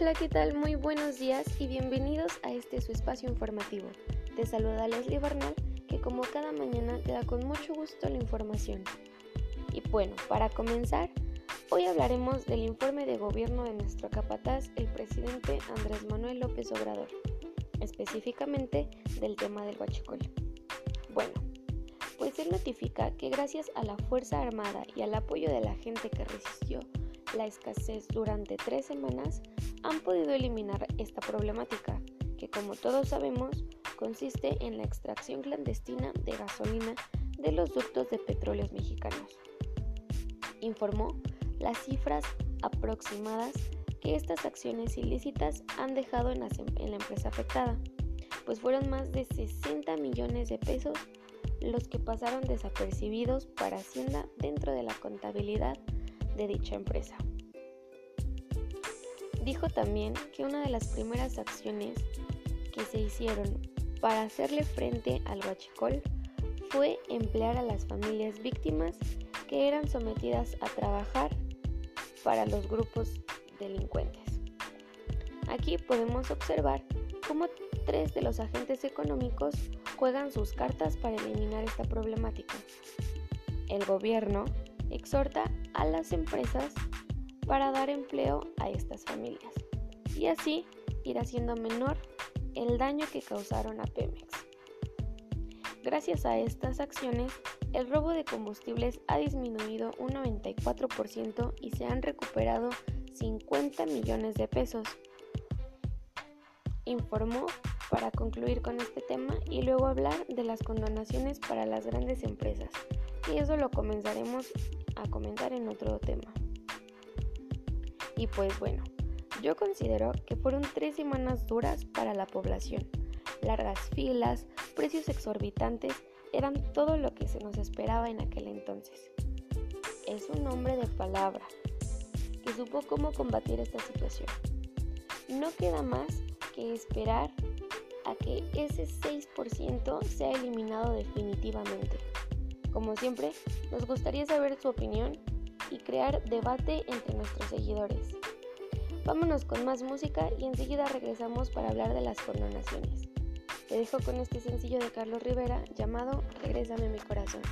Hola, ¿qué tal? Muy buenos días y bienvenidos a este su espacio informativo. Te saluda Leslie Bernal, que como cada mañana te da con mucho gusto la información. Y bueno, para comenzar, hoy hablaremos del informe de gobierno de nuestro capataz, el presidente Andrés Manuel López Obrador, específicamente del tema del huachicol. Bueno, pues él notifica que gracias a la Fuerza Armada y al apoyo de la gente que resistió la escasez durante tres semanas, han podido eliminar esta problemática, que como todos sabemos consiste en la extracción clandestina de gasolina de los ductos de petróleos mexicanos. Informó las cifras aproximadas que estas acciones ilícitas han dejado en la, en la empresa afectada, pues fueron más de 60 millones de pesos los que pasaron desapercibidos para Hacienda dentro de la contabilidad de dicha empresa. Dijo también que una de las primeras acciones que se hicieron para hacerle frente al huachicol fue emplear a las familias víctimas que eran sometidas a trabajar para los grupos delincuentes. Aquí podemos observar cómo tres de los agentes económicos juegan sus cartas para eliminar esta problemática. El gobierno exhorta a las empresas para dar empleo a estas familias y así ir haciendo menor el daño que causaron a Pemex. Gracias a estas acciones, el robo de combustibles ha disminuido un 94% y se han recuperado 50 millones de pesos. Informó para concluir con este tema y luego hablar de las condonaciones para las grandes empresas. Y eso lo comenzaremos a comentar en otro tema. Y pues bueno, yo considero que fueron tres semanas duras para la población. Largas filas, precios exorbitantes, eran todo lo que se nos esperaba en aquel entonces. Es un hombre de palabra que supo cómo combatir esta situación. No queda más que esperar a que ese 6% sea eliminado definitivamente. Como siempre, nos gustaría saber su opinión y crear debate entre nuestros seguidores. Vámonos con más música y enseguida regresamos para hablar de las coronaciones. Te dejo con este sencillo de Carlos Rivera llamado Regrésame mi corazón.